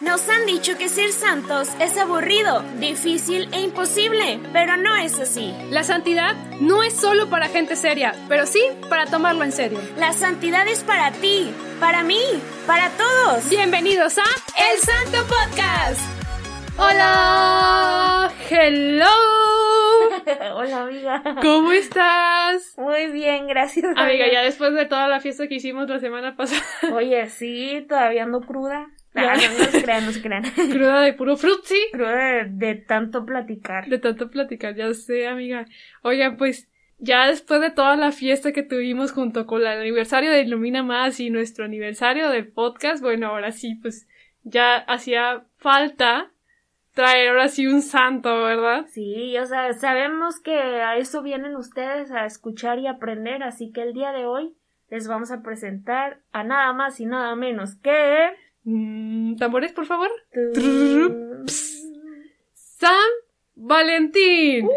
Nos han dicho que ser santos es aburrido, difícil e imposible, pero no es así. La santidad no es solo para gente seria, pero sí para tomarlo en serio. La santidad es para ti, para mí, para todos. Bienvenidos a El Santo Podcast. Hola, hello. Hola amiga. ¿Cómo estás? Muy bien, gracias. Amiga, ya después de toda la fiesta que hicimos la semana pasada. Oye, sí, todavía ando cruda. Ah, no, no se crean, no se crean. Cruda de puro frutzi. Cruda de, de tanto platicar. De tanto platicar, ya sé, amiga. Oigan, pues ya después de toda la fiesta que tuvimos junto con el aniversario de Ilumina Más y nuestro aniversario del podcast, bueno, ahora sí, pues ya hacía falta traer ahora sí un santo, ¿verdad? Sí, o sea, sabemos que a eso vienen ustedes a escuchar y aprender, así que el día de hoy les vamos a presentar a nada más y nada menos que... Mm, ¿Tambores, por favor? San Valentín.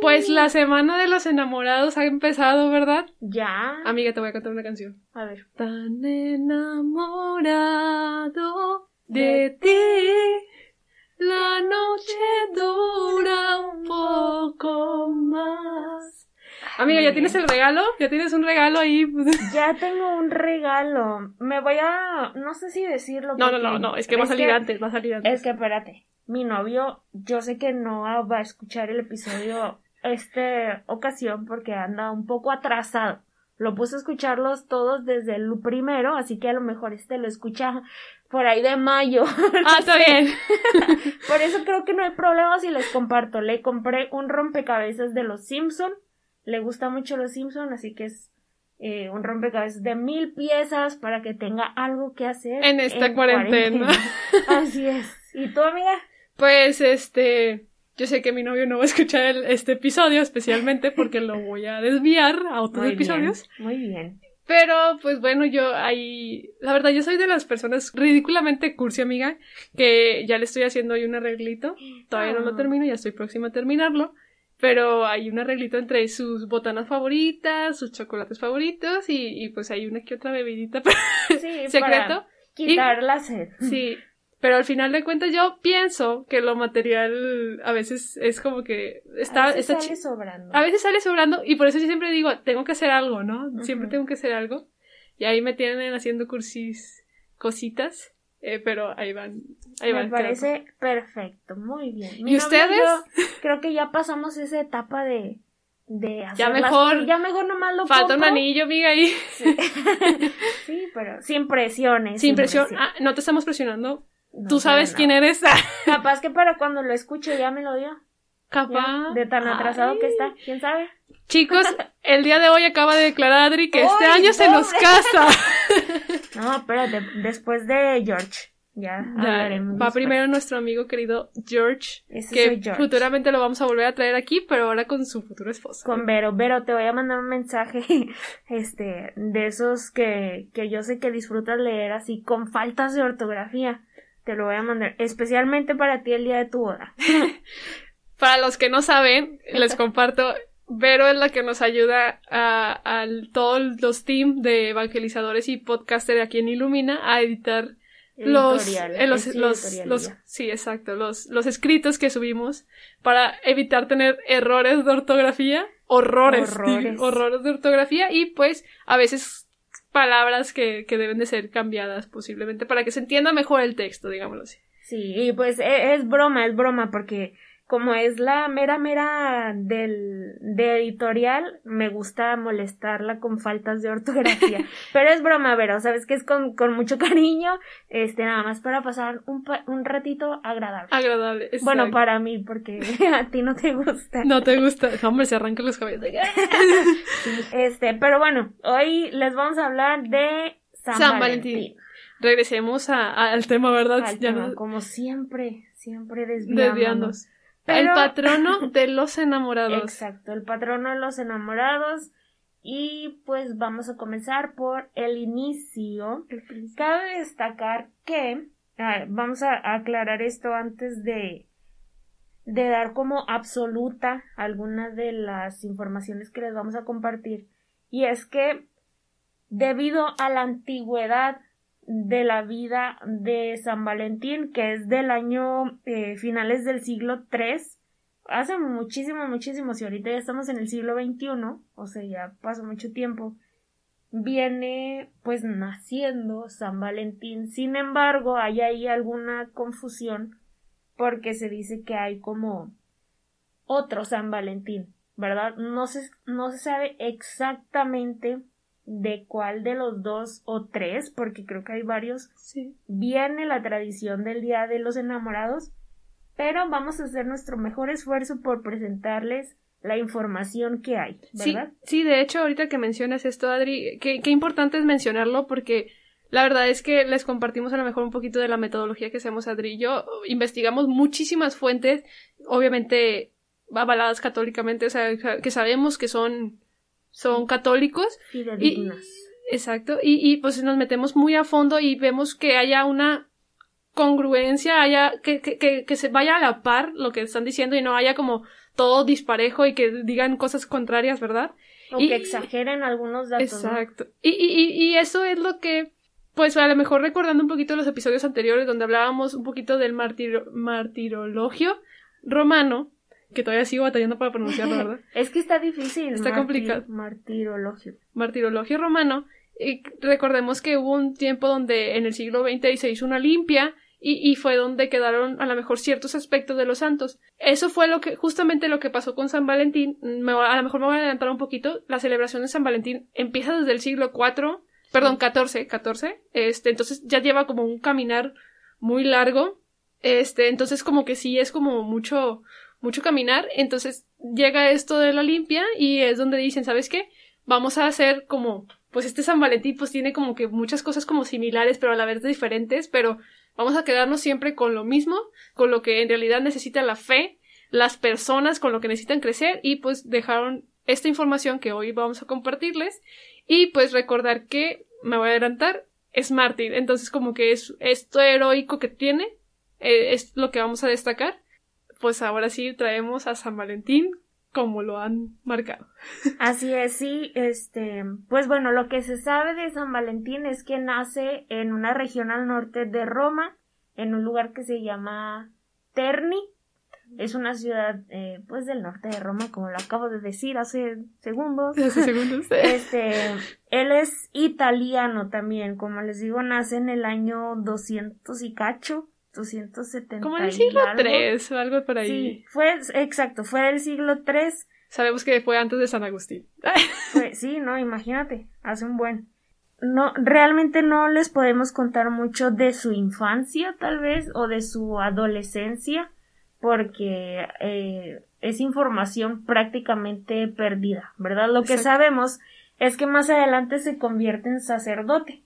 Pues la semana de los enamorados ha empezado, ¿verdad? Ya. Amiga, te voy a cantar una canción. A ver. Tan enamorado de ti, la noche dura un poco más. Amiga, ¿ya tienes el regalo? ¿Ya tienes un regalo ahí? Ya tengo un regalo. Me voy a... No sé si decirlo. No, no, no, no, es que va a salir antes, va a salir antes. Es que espérate. Mi novio, yo sé que no va a escuchar el episodio esta ocasión porque anda un poco atrasado. Lo puse a escucharlos todos desde el primero, así que a lo mejor este lo escucha por ahí de mayo. Ah, está bien. por eso creo que no hay problema si les comparto. Le compré un rompecabezas de los Simpson. Le gusta mucho los Simpson, así que es eh, un rompecabezas de mil piezas para que tenga algo que hacer En esta cuarentena. Así es. ¿Y tú, amiga? Pues este, yo sé que mi novio no va a escuchar el- este episodio especialmente porque lo voy a desviar a otros Muy episodios. Bien, muy bien. Pero, pues bueno, yo ahí, la verdad, yo soy de las personas ridículamente cursi, amiga, que ya le estoy haciendo ahí un arreglito. Todavía no lo Ah. termino, ya estoy próxima a terminarlo. Pero hay un arreglito entre sus botanas favoritas, sus chocolates favoritos y, y pues hay una que otra bebidita Sí, secreto. para quitar la sed. Sí, pero al final de cuentas yo pienso que lo material a veces es como que está, A veces está sale sobrando. a veces sale sobrando y por eso yo siempre digo, tengo que hacer algo, ¿no? Siempre tengo que hacer algo. Y ahí me tienen haciendo cursis, cositas, eh, pero ahí van, ahí Me van. parece perfecto, muy bien. Mi ¿Y ustedes? yo creo que ya pasamos esa etapa de, de hacer Ya mejor-. Ya mejor nomás lo Falta un anillo, amiga, ahí. Sí, pero sin presiones. Sin presión. Ah, no te estamos presionando. No, Tú sabes no, quién eres. Capaz que para cuando lo escuche ya me lo dio. Ya, Capaz. de tan atrasado Ay. que está. ¿Quién sabe? Chicos, el día de hoy acaba de declarar Adri que este ¡Ay, año se nos casa. No, espérate. Después de George. Ya, va después. primero nuestro amigo querido George, Ese que George. futuramente lo vamos a volver a traer aquí, pero ahora con su futuro esposo. Con Vero. Vero, te voy a mandar un mensaje, este, de esos que, que yo sé que disfrutas leer así, con faltas de ortografía. Te lo voy a mandar, especialmente para ti el día de tu boda. Para los que no saben, les comparto, Vero es la que nos ayuda a, a todos los team de evangelizadores y podcaster aquí en Ilumina a editar los, eh, los, los, sí, exacto, los, los escritos que subimos para evitar tener errores de ortografía, horrores, Horrores. digo, horrores de ortografía y pues a veces palabras que, que deben de ser cambiadas posiblemente para que se entienda mejor el texto, digámoslo así. Sí, y pues e- es, broma, es broma, porque como es la mera mera del, de editorial, me gusta molestarla con faltas de ortografía. Pero es broma, Vero, sabes que es con, con mucho cariño, este, nada más para pasar un, pa- un ratito agradable. Agradable. Bueno, para mí, porque a ti no te gusta. No te gusta. Hombre, se arrancan los cabellos. Este, pero bueno, hoy les vamos a hablar de San, San Valentín. Valentín. Regresemos a- a- al tema, ¿verdad? Al Ya tema, no- como siempre, siempre desviándonos. desviándonos. Pero- El patrono de los enamorados. Exacto, el patrono de los enamorados. Y pues vamos a comenzar por el inicio. Cabe destacar que vamos a aclarar esto antes de, de dar como absoluta algunas de las informaciones que les vamos a compartir. Y es que debido a la antigüedad de la vida de San Valentín, que es del año eh, finales del siglo III. Hace muchísimo, muchísimo, si ahorita ya estamos en el siglo XXI, o sea, ya pasó mucho tiempo, viene pues naciendo San Valentín. Sin embargo, hay ahí alguna confusión porque se dice que hay como otro San Valentín, ¿verdad? No se, no se sabe exactamente de cuál de los dos o tres, porque creo que hay varios, viene la tradición del Día de los Enamorados, pero vamos a hacer nuestro mejor esfuerzo por presentarles la información que hay, ¿verdad? Sí, de hecho, ahorita que mencionas esto, Adri, qué, qué importante es mencionarlo porque la verdad es que les compartimos a lo mejor un poquito de la metodología que hacemos Adri y yo. Investigamos muchísimas fuentes, obviamente avaladas católicamente, o sea, que sabemos que son son católicos. Y, exacto. Y, y pues nos metemos muy a fondo y vemos que haya una congruencia, haya, que, que, que, se vaya a la par lo que están diciendo y no haya como todo disparejo y que digan cosas contrarias, ¿verdad? O que exageren algunos datos. Exacto. Y, y, y eso es lo que, pues a lo mejor recordando un poquito los episodios anteriores donde hablábamos un poquito del martirologio romano, que todavía sigo batallando para pronunciarlo, ¿verdad? es que está difícil. Está complicado. Martirologio. Martirologio romano. Y recordemos que hubo un tiempo donde en el siglo XX se hizo una limpia y, y, fue donde quedaron a lo mejor ciertos aspectos de los santos. Eso fue lo que, justamente lo que pasó con San Valentín. Me, a lo mejor me voy a adelantar un poquito. La celebración de San Valentín empieza desde el siglo IV, perdón, XIV, XIV. Este, entonces ya lleva como un caminar muy largo. Este, entonces como que sí es como mucho, mucho caminar, entonces llega esto de la limpia y es donde dicen, ¿sabes qué? Vamos a hacer como, pues este San Valentín pues tiene como que muchas cosas como similares, pero a la vez diferentes, pero vamos a quedarnos siempre con lo mismo, con lo que en realidad necesita la fe, las personas con lo que necesitan crecer y pues dejaron esta información que hoy vamos a compartirles y pues recordar que, me voy a adelantar, es mártir, entonces como que es esto heroico que tiene, eh, es lo que vamos a destacar pues ahora sí traemos a San Valentín como lo han marcado. Así es, sí, este, pues bueno, lo que se sabe de San Valentín es que nace en una región al norte de Roma, en un lugar que se llama Terni. Es una ciudad, eh, pues, del norte de Roma, como lo acabo de decir hace segundos. Hace segundos. este, él es italiano también, como les digo, nace en el año 200 y cacho. 270. Como en el siglo III o algo por ahí. Sí, fue, exacto, fue del siglo III. Sabemos que fue antes de San Agustín. sí, no, imagínate, hace un buen. No, realmente no les podemos contar mucho de su infancia, tal vez, o de su adolescencia, porque eh, es información prácticamente perdida, ¿verdad? Lo que sabemos es que más adelante se convierte en sacerdote.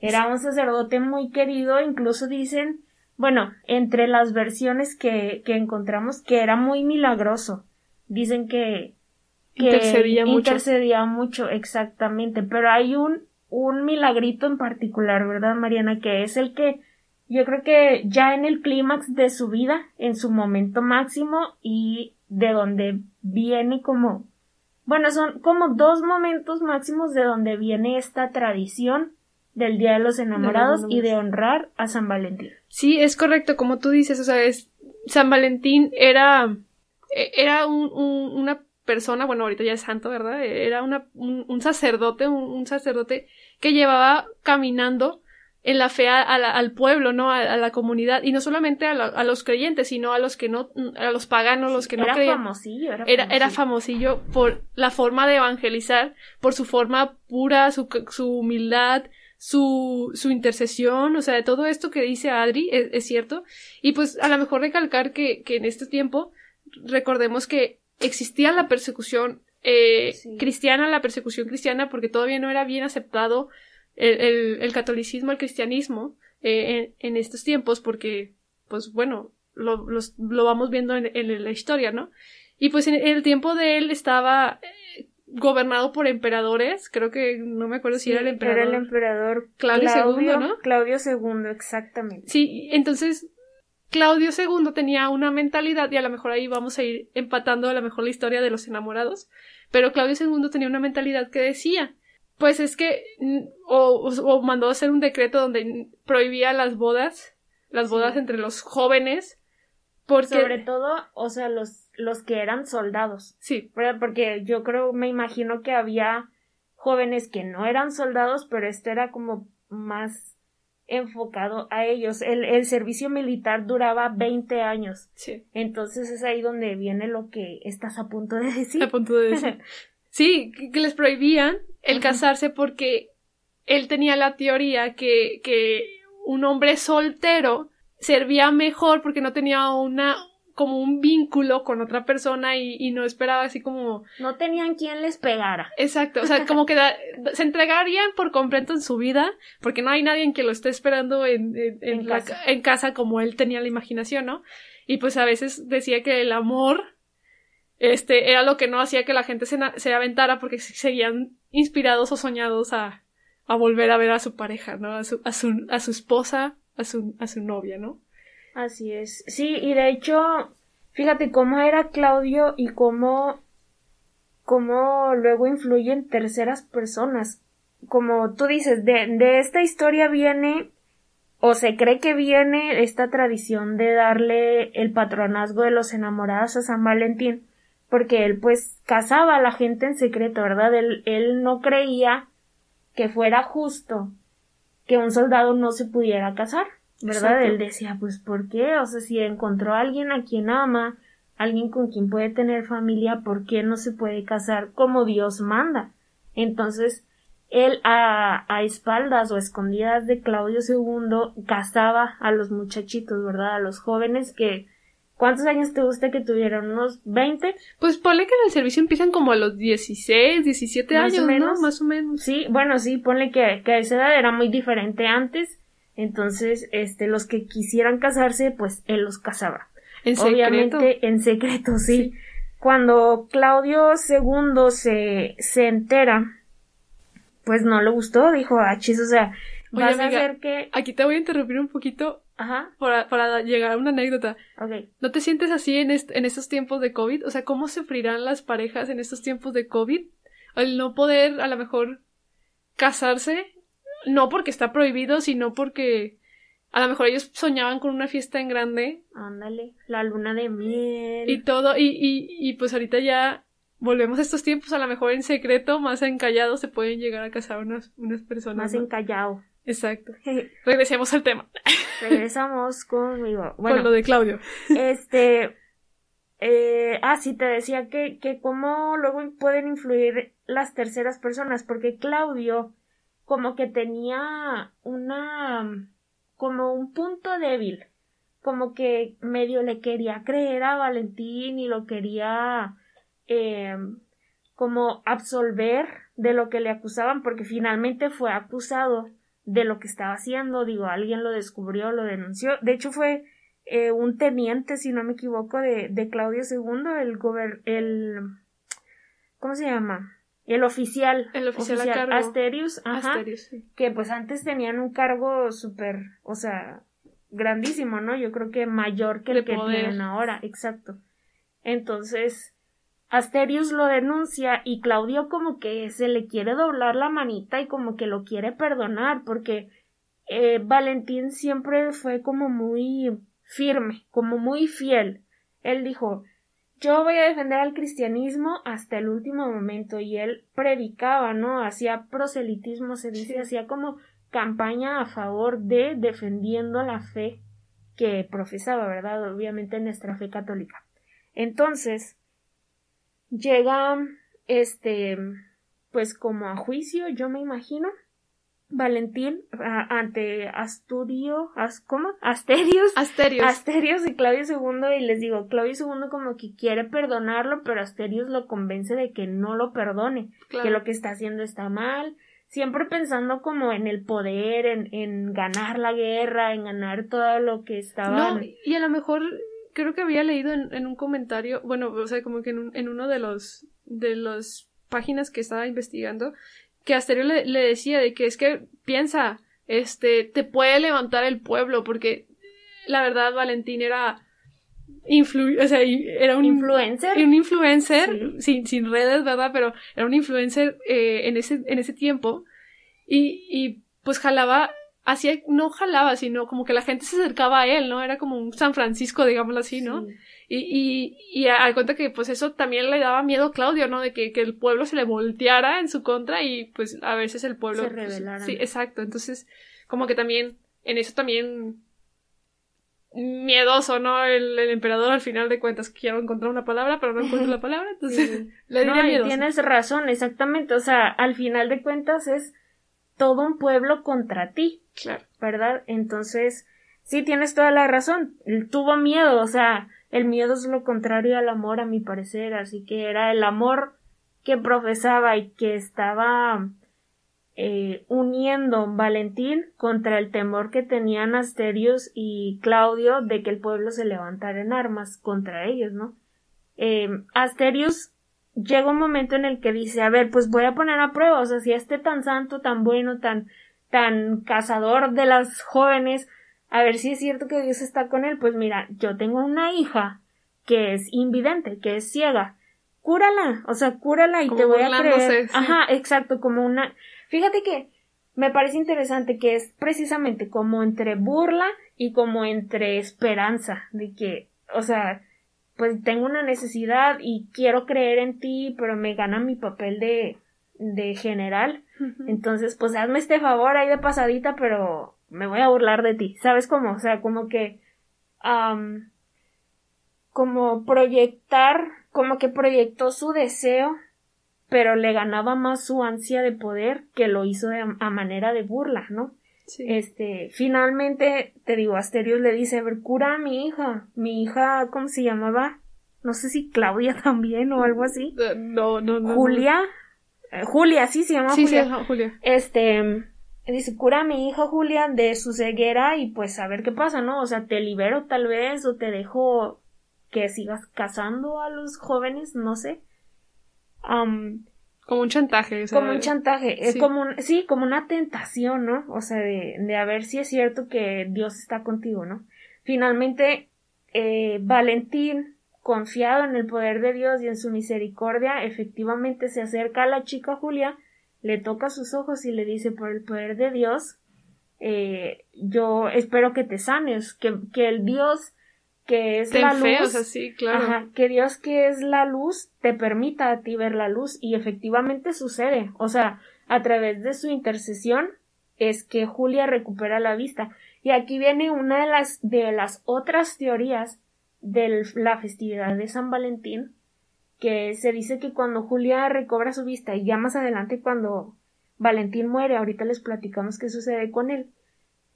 Era un sacerdote muy querido, incluso dicen bueno, entre las versiones que, que encontramos, que era muy milagroso. Dicen que, que intercedía mucho. Intercedía mucho, exactamente. Pero hay un, un milagrito en particular, ¿verdad, Mariana? Que es el que yo creo que ya en el clímax de su vida, en su momento máximo, y de donde viene como, bueno, son como dos momentos máximos de donde viene esta tradición del Día de los Enamorados y de honrar a San Valentín. Sí, es correcto, como tú dices, o sea, es, San Valentín era, e, era un, una persona, bueno, ahorita ya es santo, ¿verdad? Era una, un, sacerdote, un, sacerdote que llevaba caminando en la fe al pueblo, ¿no? A, la comunidad, y no solamente a, los creyentes, sino a los que no, a los paganos, los que no creían. Famosillo, era, famosillo. Era, famosillo por la forma de evangelizar, por su forma pura, su, su humildad, su, su intercesión, o sea, todo esto que dice Adri es, cierto. Y pues a lo mejor recalcar que, que, en este tiempo recordemos que existía la persecución eh, cristiana, la persecución cristiana, porque todavía no era bien aceptado el, el, catolicismo, el cristianismo eh, en, estos tiempos, porque, pues bueno, lo, lo vamos viendo en, en, la historia, ¿no? Y pues en el tiempo de él estaba gobernado por emperadores, creo que no me acuerdo si era el emperador. Era el emperador Claudio, II, ¿no? Claudio II, exactamente. Sí, entonces Claudio II tenía una mentalidad, y a lo mejor ahí vamos a ir empatando a lo mejor la historia de los enamorados, pero Claudio II tenía una mentalidad que decía Pues es que, o, o mandó a hacer un decreto donde prohibía las bodas, las bodas entre los jóvenes, porque... Sobre todo, o sea, los, los que eran soldados. Sí. Porque yo creo, me imagino que había jóvenes que no eran soldados, pero esto era como más enfocado a ellos. El, el servicio militar duraba 20 años. Sí. Entonces es ahí donde viene lo que estás a punto de decir. A punto de decir. sí, que les prohibían el casarse porque él tenía la teoría que, que un hombre soltero servía mejor porque no tenía una como un vínculo con otra persona y, no esperaba así como... No tenían quien les pegara. Exacto, o sea, como que se entregarían por completo en su vida porque no hay nadie en que lo esté esperando en, en, casa. en casa como él tenía la imaginación, ¿no? Y pues a veces decía que el amor este era lo que no hacía que la gente se, se aventara porque seguían inspirados o soñados a, a volver a ver a su pareja, ¿no? A su, a su, a su esposa a su, a su novia, ¿no? Así es. Sí, y de hecho, fíjate cómo era Claudio y cómo, cómo luego influye en terceras personas. Como tú dices, de, de esta historia viene o se cree que viene esta tradición de darle el patronazgo de los enamorados a San Valentín, porque él pues casaba a la gente en secreto, ¿verdad? Él, él no creía que fuera justo que un soldado no se pudiera casar, ¿verdad? Él decía, pues ¿por qué? O sea, si encontró a alguien a quien ama, alguien con quien puede tener familia, ¿por qué no se puede casar como Dios manda? Entonces, él a, a espaldas o escondidas de Claudio II casaba a los muchachitos, ¿verdad? A los jóvenes que ¿Cuántos años te gusta que tuvieran? ¿Unos 20? Pues ponle que en el servicio empiezan como a los 16, 17 años, menos. ¿no? Más o menos. Sí, bueno, sí, ponle que, que a esa edad era muy diferente antes. Entonces, este, los que quisieran casarse, pues él los casaba. En Obviamente, en secreto, sí. Cuando Claudio II se, se entera, pues no le gustó, dijo, achis, o sea, vas a hacer que... Aquí te voy a interrumpir un poquito Ajá. Para, para llegar a una anécdota. Ok. ¿No te sientes así en, en estos tiempos de COVID? O sea, ¿cómo sufrirán las parejas en estos tiempos de COVID? El no poder, a lo mejor, casarse. No porque está prohibido, sino porque a lo mejor ellos soñaban con una fiesta en grande. Ándale, la luna de miel. Y todo, y, y, y pues ahorita ya volvemos a estos tiempos, a lo mejor en secreto, más encallado, se pueden llegar a casar unas, unas personas. Más encallado. Exacto. Regresemos al tema. Regresamos conmigo. Bueno, Con lo de Claudio. Este. Eh, ah, sí, te decía que, que cómo luego pueden influir las terceras personas, porque Claudio como que tenía una. como un punto débil, como que medio le quería creer a Valentín y lo quería eh, como absolver de lo que le acusaban, porque finalmente fue acusado de lo que estaba haciendo, digo, alguien lo descubrió, lo denunció, de hecho fue eh, un teniente, si no me equivoco, de, de Claudio II, el gober el ¿cómo se llama? El oficial, el oficial, Asterius, ajá, que pues antes tenían un cargo súper, o sea, grandísimo, ¿no? Yo creo que mayor que el que tienen ahora, exacto. Entonces, Asterius lo denuncia y Claudio como que se le quiere doblar la manita y como que lo quiere perdonar porque eh, Valentín siempre fue como muy firme, como muy fiel. Él dijo yo voy a defender al cristianismo hasta el último momento y él predicaba, ¿no? Hacía proselitismo, se dice, hacía como campaña a favor de defendiendo la fe que profesaba, ¿verdad? Obviamente nuestra fe católica. Entonces, llega este pues como a juicio yo me imagino Valentín ante Asturio ¿cómo? Asterios. Asterios. Asterios y Claudio II y les digo Claudio II como que quiere perdonarlo pero Asterios lo convence de que no lo perdone que lo que está haciendo está mal. Siempre pensando como en el poder en, en ganar la guerra en ganar todo lo que estaba no, y a lo mejor creo que había leído en, un comentario, bueno, o sea, como que en, en uno de los de las páginas que estaba investigando, que Asterio le, le, decía de que es que piensa, este, te puede levantar el pueblo, porque la verdad Valentín era influ o sea, era un influencer, un influencer sin, sin redes, ¿verdad? Pero era un influencer eh, en ese en ese tiempo y, y pues jalaba hacía no jalaba, sino como que la gente se acercaba a él, ¿no? Era como un San Francisco, digámoslo así, ¿no? Y, y, y al cuenta que pues eso también le daba miedo a Claudio, ¿no? De que, que, el pueblo se le volteara en su contra y pues a veces el pueblo... Se pues, rebelara. sí, exacto. Entonces, como que también, en eso también miedoso, ¿no? El, el, emperador al final de cuentas quiero encontrar una palabra, pero no encuentro la palabra, entonces Sí. le diría No, miedoso. tienes razón, exactamente. O sea, al final de cuentas es todo un pueblo contra ti, Claro. ¿verdad? Entonces, sí tienes toda la razón. Él tuvo miedo, o sea, el miedo es lo contrario al amor, a mi parecer. Así que era el amor que profesaba y que estaba eh, uniendo Valentín contra el temor que tenían Asterios y Claudio de que el pueblo se levantara en armas contra ellos, ¿no? Eh, Asterios llega un momento en el que dice, a ver, pues voy a poner a prueba, o sea, si este tan santo, tan bueno, tan, tan cazador de las jóvenes, a ver si es cierto que Dios está con él, pues mira, yo tengo una hija que es invidente, que es ciega, cúrala, o sea, cúrala y Como te voy a creer. sí. Ajá, exacto, como una, fíjate que me parece interesante que es precisamente como entre burla y como entre esperanza, de que, o sea, pues tengo una necesidad y quiero creer en ti, pero me gana mi papel de, de general. Entonces, pues hazme este favor ahí de pasadita, pero me voy a burlar de ti. ¿Sabes cómo? O sea, como que, am, como proyectar, como que proyectó su deseo, pero le ganaba más su ansia de poder que lo hizo de- a manera de burla, ¿no? Sí. Este, finalmente, te digo, Asterios le dice, a ver, cura a mi hija. Mi hija, ¿cómo se llamaba? No sé si Claudia también o algo así. Eh, No, no, no. Julia. Julia, sí se llama Sí, sí, Julia. Julia. Este, dice, cura a mi hija Julia de su ceguera y pues a ver qué pasa, ¿no? O sea, te libero tal vez o te dejo que sigas casando a los jóvenes, no sé. Como un chantaje. sea, como un chantaje, es sí. como un, sí, como una tentación, ¿no? O sea, de, de a ver si es cierto que Dios está contigo, ¿no? Finalmente, eh, Valentín, confiado en el poder de Dios y en su misericordia, efectivamente se acerca a la chica Julia, le toca sus ojos y le dice, por el poder de Dios, eh, yo espero que te sanes, que, que el Dios que es Ten la fe, luz, o sea, sí, claro. Ajá, que Dios que es la luz te permita a ti ver la luz y efectivamente sucede. O sea, a través de su intercesión es que Julia recupera la vista. Y aquí viene una de las, de las otras teorías de la festividad de San Valentín, que se dice que cuando Julia recobra su vista y ya más adelante cuando Valentín muere, ahorita les platicamos qué sucede con él,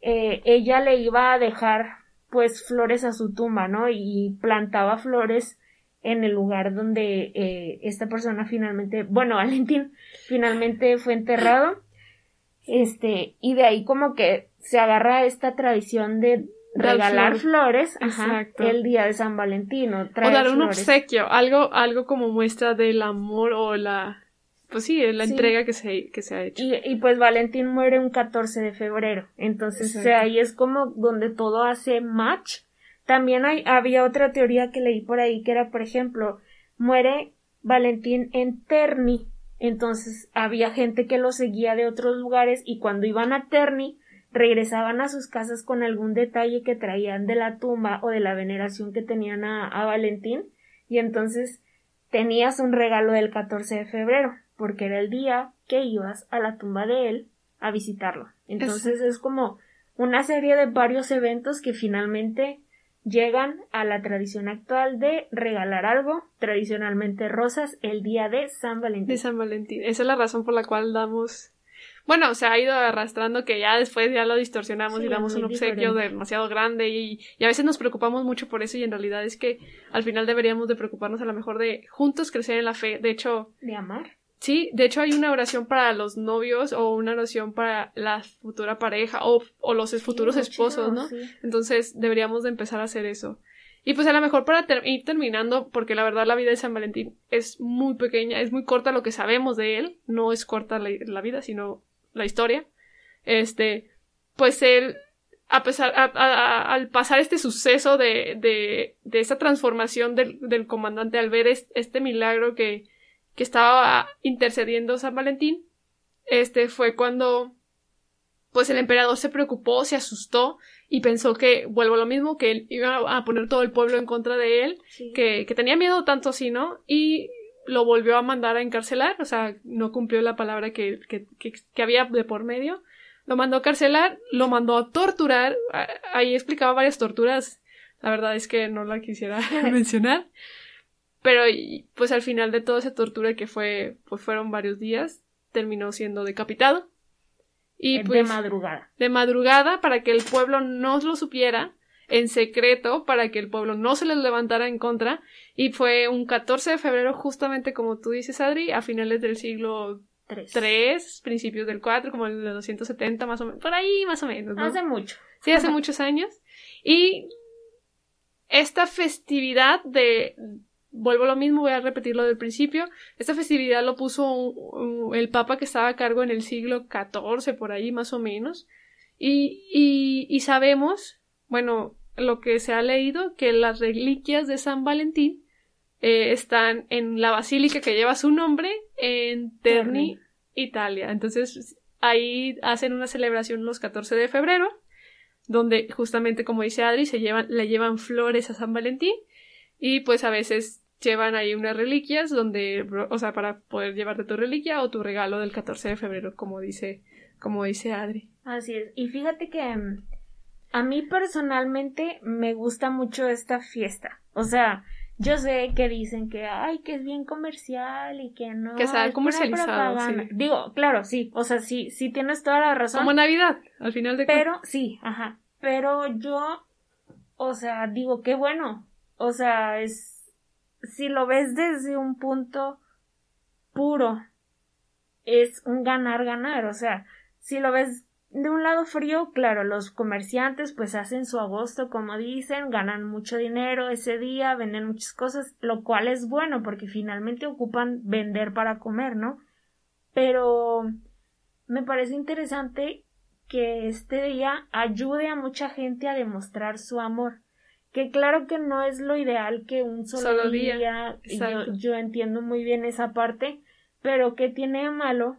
eh, ella le iba a dejar pues flores a su tumba, ¿no? Y plantaba flores en el lugar donde eh, esta persona finalmente, bueno, Valentín finalmente fue enterrado. Este, y de ahí como que se agarra esta tradición de regalar flores. ajá, el día de San Valentín o O traer dar un flores. obsequio, algo, algo como muestra del amor o la, pues sí, la Sí. entrega que se, que se ha hecho. Y, y pues Valentín muere un 14 de febrero. Entonces Exacto. eh, ahí es como donde todo hace match. También hay, había otra teoría que leí por ahí que era, por ejemplo, muere Valentín en Terni. Entonces había gente que lo seguía de otros lugares y cuando iban a Terni regresaban a sus casas con algún detalle que traían de la tumba o de la veneración que tenían a, a Valentín y entonces tenías un regalo del 14 de febrero porque era el día que ibas a la tumba de él a visitarlo. Entonces es como una serie de varios eventos que finalmente llegan a la tradición actual de regalar algo, tradicionalmente rosas, el día de San Valentín. De San Valentín. Esa es la razón por la cual damos. Bueno, se ha ido arrastrando que ya después ya lo distorsionamos Sí, y damos un obsequio diferente. demasiado grande y, y a veces nos preocupamos mucho por eso y en realidad es que al final deberíamos de preocuparnos a lo mejor de juntos crecer en la fe. De hecho, De amar. sí, de hecho hay una oración para los novios o una oración para la futura pareja o, o los futuros Sí, esposos, chido, ¿no? sí. Entonces deberíamos de empezar a hacer eso. Y pues a lo mejor para ter- ir terminando, porque la verdad la vida de San Valentín es muy pequeña, es muy corta lo que sabemos de él, no es corta la, la vida, sino la historia. Este, pues él a pesar, al pasar este suceso de, de, de esta transformación del, del comandante, al ver este, milagro que, que estaba intercediendo San Valentín, este fue cuando pues el emperador se preocupó, se asustó y pensó que, vuelvo a lo mismo, que él iba a poner todo el pueblo en contra de él, que, que tenía miedo tanto así, ¿no? Y lo volvió a mandar a encarcelar, o sea, no cumplió la palabra que, que, que había de por medio lo mandó a carcelar, lo mandó a torturar. Ahí explicaba varias torturas. La verdad es que no la quisiera mencionar. Pero pues al final de toda esa tortura que fue, pues fueron varios días, terminó siendo decapitado. Y de pues, madrugada. De madrugada para que el pueblo no lo supiera, en secreto, para que el pueblo no se les levantara en contra. Y fue un 14 de febrero, justamente como tú dices, Adri, a finales del siglo Tres. principios del cuatro, como el de 270 más o menos, por ahí más o menos. Hace mucho. Sí, hace muchos años. Y esta festividad de, vuelvo a lo mismo, voy a repetirlo del principio, esta festividad lo puso el papa que estaba a cargo en el siglo XIV, por ahí más o menos. Y, y, y sabemos, bueno, lo que se ha leído, que las reliquias de San Valentín eh, están en la basílica que lleva su nombre en Terni, Italia. Entonces ahí hacen una celebración los 14 de febrero, donde justamente como dice Adri, se llevan, le llevan flores a San Valentín y pues a veces llevan ahí unas reliquias donde, o sea, para poder llevarte tu reliquia o tu regalo del 14 de febrero, como dice, como dice Adri. Así es. Y fíjate que mm, a mí personalmente me gusta mucho esta fiesta. O sea, yo sé que dicen que, ay, que es bien comercial y que no. Que sea comercializado. Digo, claro, sí. O sea, sí, sí tienes toda la razón. Como Navidad, al final de Pero, sí, ajá. Pero yo, o sea, digo, qué bueno. O sea, es. Si lo ves desde un punto puro, es un ganar-ganar. O sea, si lo ves de un lado frío, claro, los comerciantes pues hacen su agosto como dicen, ganan mucho dinero ese día, venden muchas cosas, lo cual es bueno porque finalmente ocupan vender para comer, ¿no? Pero me parece interesante que este día ayude a mucha gente a demostrar su amor. Que claro que no es lo ideal que un solo, día, yo, yo entiendo muy bien esa parte, pero ¿qué tiene de malo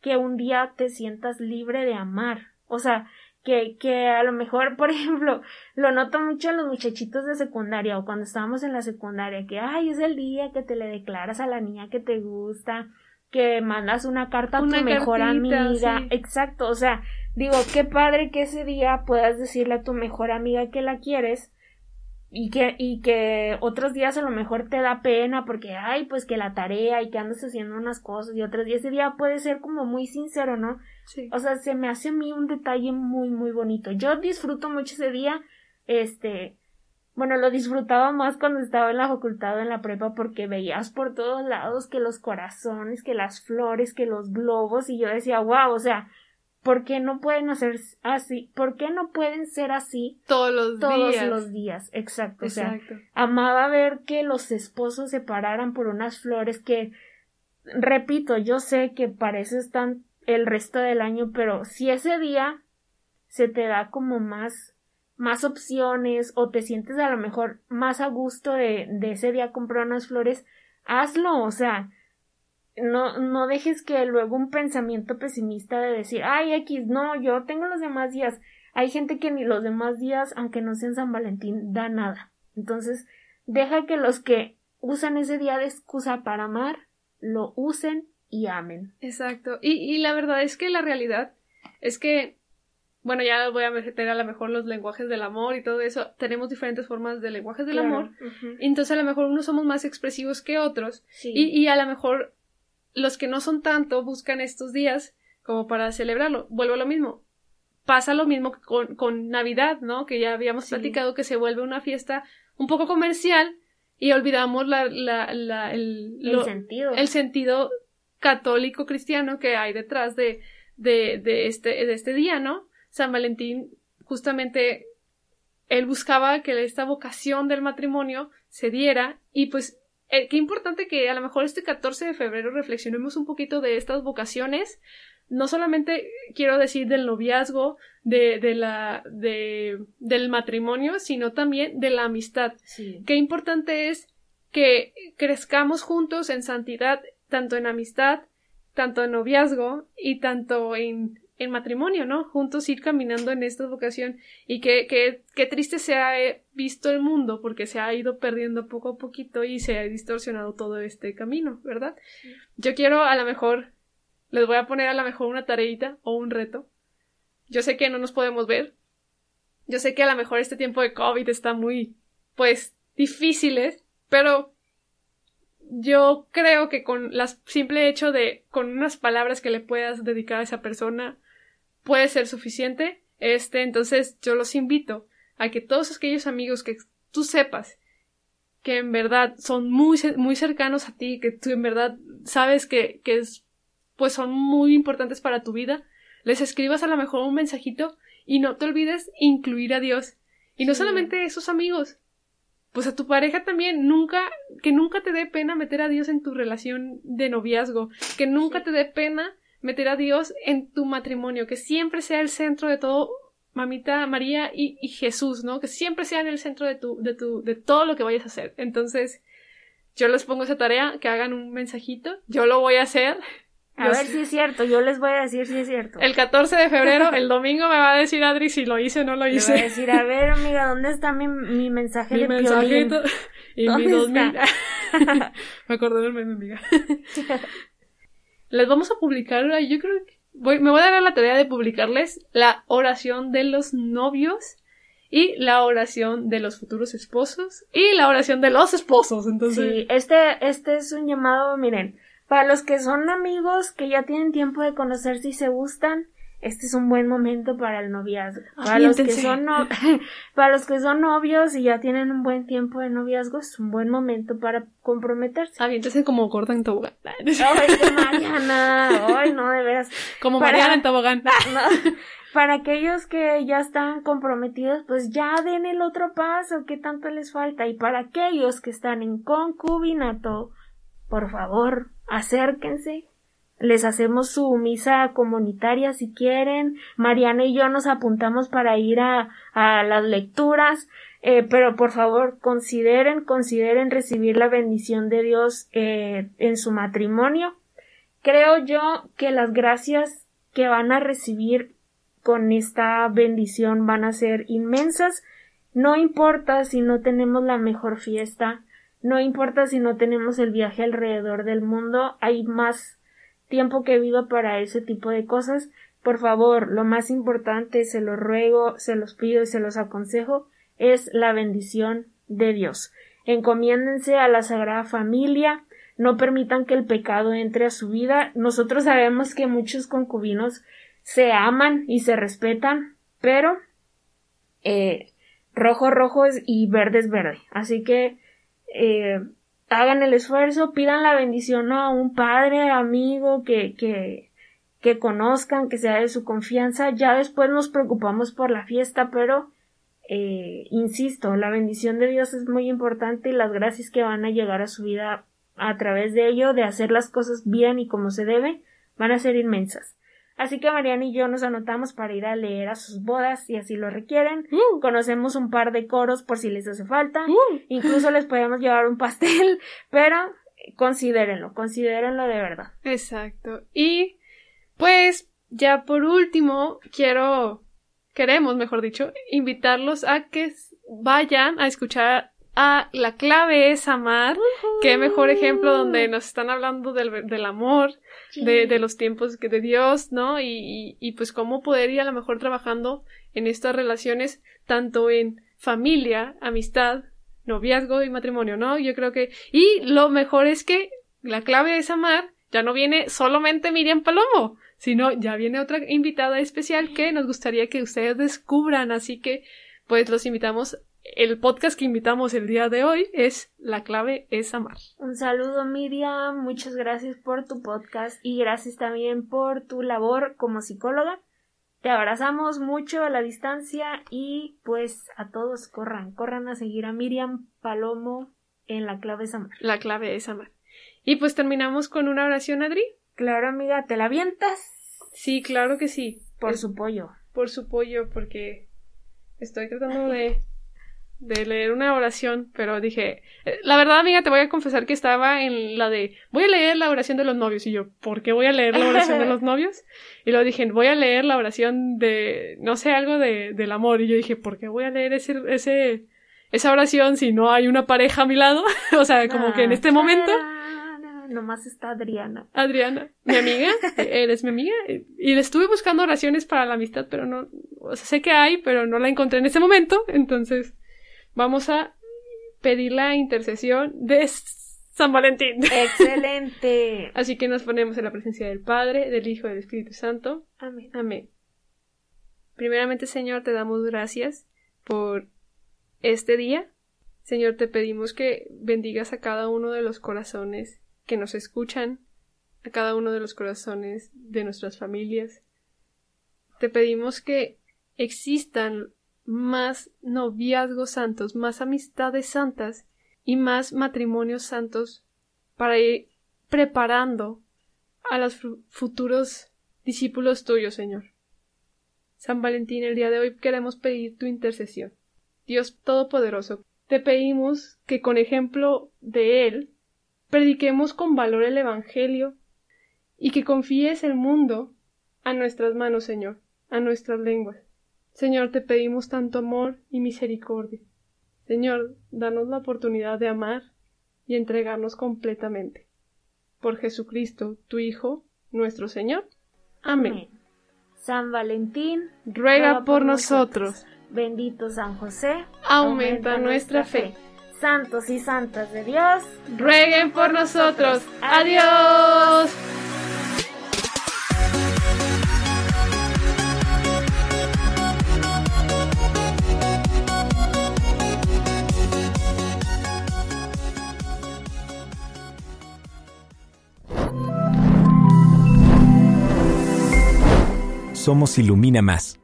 que un día te sientas libre de amar. O sea, que, que a lo mejor, por ejemplo, lo noto mucho en los muchachitos de secundaria o cuando estábamos en la secundaria, que ay, es el día que te le declaras a la niña que te gusta, que mandas una carta a tu mejor amiga. Exacto, o sea, digo, qué padre que ese día puedas decirle a tu mejor amiga que la quieres y que, y que otros días a lo mejor te da pena porque, ay, pues que la tarea y que andas haciendo unas cosas y otros días ese día puede ser como muy sincero, ¿no? Sí. O sea, se me hace a mí un detalle muy, muy bonito. Yo disfruto mucho ese día, este, bueno, lo disfrutaba más cuando estaba en la facultad o en la prepa porque veías por todos lados que los corazones, que las flores, que los globos y yo decía, wow, o sea, ¿Por qué no pueden hacer así? ¿Por qué no pueden ser así todos los todos días? los días, exacto. exacto. O sea, amaba ver que los esposos se pararan por unas flores que, repito, yo sé que para eso están el resto del año, pero si ese día se te da como más, más opciones o te sientes a lo mejor más a gusto de, de ese día comprar unas flores, hazlo, o sea, no, no dejes que luego un pensamiento pesimista de decir, ay, X, no, yo tengo los demás días. Hay gente que ni los demás días, aunque no sean San Valentín, da nada. Entonces, deja que los que usan ese día de excusa para amar, lo usen y amen. Exacto. Y, y la verdad es que la realidad es que, bueno, ya voy a meter a lo mejor los lenguajes del amor y todo eso. Tenemos diferentes formas de lenguajes del amor. Entonces, a lo mejor unos somos más expresivos que otros. Y, y a lo mejor los que no son tanto buscan estos días como para celebrarlo. Vuelvo a lo mismo. Pasa lo mismo con, con Navidad, ¿no? Que ya habíamos platicado que se vuelve una fiesta un poco comercial y olvidamos la, la, la el, sentido. el sentido católico cristiano que hay detrás de, de, de, este, de este día, ¿no? San Valentín justamente él buscaba que esta vocación del matrimonio se diera y pues eh, qué importante que a lo mejor este 14 de febrero reflexionemos un poquito de estas vocaciones, no solamente quiero decir del noviazgo, de, de la, de, del matrimonio, sino también de la amistad. Qué importante es que crezcamos juntos en santidad, tanto en amistad, tanto en noviazgo y tanto en, en matrimonio, ¿no? Juntos ir caminando en esta vocación y que, que, que triste se ha visto el mundo porque se ha ido perdiendo poco a poquito y se ha distorsionado todo este camino, ¿verdad? Yo quiero a lo mejor, les voy a poner a lo mejor una tareita o un reto. Yo sé que no nos podemos ver. Yo sé que a lo mejor este tiempo de COVID está muy, pues, difíciles, pero yo creo que con el simple hecho de con unas palabras que le puedas dedicar a esa persona puede ser suficiente. Este, entonces yo los invito a que todos aquellos amigos que tú sepas que en verdad son muy, muy cercanos a ti, que tú en verdad sabes que, que es, pues son muy importantes para tu vida, les escribas a lo mejor un mensajito y no te olvides incluir a Dios. Y no solamente esos amigos, pues a tu pareja también, nunca, que nunca te dé pena meter a Dios en tu relación de noviazgo, que nunca te dé pena meter a Dios en tu matrimonio, que siempre sea el centro de todo, mamita María y, y Jesús, ¿no? Que siempre sea en el centro de tu, de tu, de todo lo que vayas a hacer. Entonces, yo les pongo esa tarea, que hagan un mensajito, yo lo voy a hacer, a ver si es cierto, yo les voy a decir si es cierto. El 14 de febrero, el domingo me va a decir Adri si lo hice o no lo hice. Voy a decir, a ver, amiga, ¿dónde está mi, mi mensaje mi de mensajito y mi 2000. me acordé del meme, amiga. les vamos a publicar, yo creo que voy, me voy a dar la tarea de publicarles la oración de los novios y la oración de los futuros esposos y la oración de los esposos. Entonces, sí, este, este es un llamado, miren, para los que son amigos que ya tienen tiempo de conocerse y se gustan, este es un buen momento para el noviazgo. Para los que son para los que son novios y ya tienen un buen tiempo de noviazgo, es un buen momento para comprometerse. Aviéntese como gorda en tobogán. Ay, de Mariana. Ay, no, de veras. Como Mariana en tobogán. Para aquellos que ya están comprometidos, pues ya den el otro paso, ¿qué tanto les falta? Y para aquellos que están en concubinato, por favor, acérquense. Les hacemos su misa comunitaria si quieren. Mariana y yo nos apuntamos para ir a, a las lecturas. Eh, pero por favor, consideren, consideren recibir la bendición de Dios eh, en su matrimonio. Creo yo que las gracias que van a recibir con esta bendición van a ser inmensas. No importa si no tenemos la mejor fiesta, no importa si no tenemos el viaje alrededor del mundo, hay más tiempo que viva para ese tipo de cosas. Por favor, lo más importante, se lo ruego, se los pido y se los aconsejo, es la bendición de Dios. Encomiéndense a la Sagrada Familia, no permitan que el pecado entre a su vida. Nosotros sabemos que muchos concubinos se aman y se respetan, pero eh, rojo rojo y verde es verde. Así que eh, hagan el esfuerzo, pidan la bendición a un padre, amigo que, que, que conozcan, que sea de su confianza. Ya después nos preocupamos por la fiesta, pero eh, insisto, la bendición de Dios es muy importante y las gracias que van a llegar a su vida a través de ello, de hacer las cosas bien y como se debe, van a ser inmensas. Así que Mariana y yo nos anotamos para ir a leer a sus bodas si así lo requieren. Uh. Conocemos un par de coros por si les hace falta. Uh. Incluso les podemos llevar un pastel, pero considérenlo, considérenlo de verdad. Exacto. Y pues ya por último quiero, queremos, mejor dicho, invitarlos a que vayan a escuchar a La clave es amar. Qué mejor ejemplo donde nos están hablando del, del amor, de, de, los tiempos que de Dios, ¿no? Y, y, pues cómo poder ir a lo mejor trabajando en estas relaciones, tanto en familia, amistad, noviazgo y matrimonio, ¿no? Yo creo que. Y lo mejor es que la clave es amar ya no viene solamente Miriam Palomo, sino ya viene otra invitada especial que nos gustaría que ustedes descubran. Así que, pues los invitamos el podcast que invitamos el día de hoy es La clave es amar. Un saludo Miriam, muchas gracias por tu podcast y gracias también por tu labor como psicóloga. Te abrazamos mucho a la distancia y pues a todos corran, corran a seguir a Miriam Palomo en La clave es amar. La clave es amar. Y pues terminamos con una oración, Adri. Claro, amiga, ¿te la avientas? Sí, claro que sí. Por su pollo. Por su pollo, porque estoy tratando de, de leer una oración, pero dije, eh, la verdad, amiga, te voy a confesar que estaba en la de, voy a leer la oración de los novios, y yo, ¿por qué voy a leer la oración de los novios? Y luego dije, voy a leer la oración de, no sé, algo de, del amor, y yo dije, ¿por qué voy a leer ese, ese, esa oración si no hay una pareja a mi lado? o sea, como que en este momento nomás está Adriana. Adriana, mi amiga, eres mi amiga. Y le estuve buscando oraciones para la amistad, pero no, o sea, sé que hay, pero no la encontré en ese momento. Entonces, vamos a pedir la intercesión de San Valentín. Excelente. Así que nos ponemos en la presencia del Padre, del Hijo y del Espíritu Santo. Amén. Amén. Primeramente, Señor, te damos gracias por este día. Señor, te pedimos que bendigas a cada uno de los corazones que nos escuchan, a cada uno de los corazones de nuestras familias. Te pedimos que existan más noviazgos santos, más amistades santas y más matrimonios santos para ir preparando a los futuros discípulos tuyos, Señor. San Valentín, el día de hoy queremos pedir tu intercesión. Dios Todopoderoso, te pedimos que con ejemplo de Él prediquemos con valor el Evangelio y que confíes el mundo a nuestras manos, Señor, a nuestras lenguas. Señor, te pedimos tanto amor y misericordia. Señor, danos la oportunidad de amar y entregarnos completamente. Por Jesucristo, tu Hijo, nuestro Señor. Amén. San Valentín, ruega, por, nosotros. Bendito San José, aumenta, nuestra fe santos y santas de Dios, rueguen por nosotros. Adiós. Somos Ilumina Más.